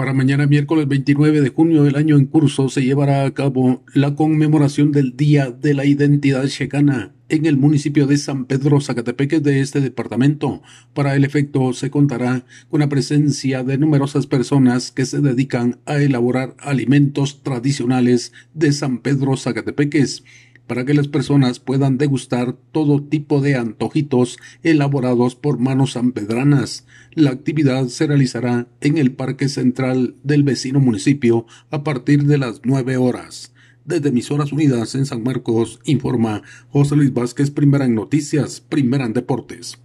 Para mañana miércoles 29 de junio del año en curso se llevará a cabo la conmemoración del Día de la Identidad Checana en el municipio de San Pedro Zacatepeque de este departamento. Para el efecto se contará con la presencia de numerosas personas que se dedican a elaborar alimentos tradicionales de San Pedro Zacatepeques para que las personas puedan degustar todo tipo de antojitos elaborados por manos sanpedranas. La actividad se realizará en el Parque Central del vecino municipio a partir de las nueve horas. Desde Emisoras Unidas en San Marcos, informa José Luis Vázquez, primera en noticias, primera en deportes.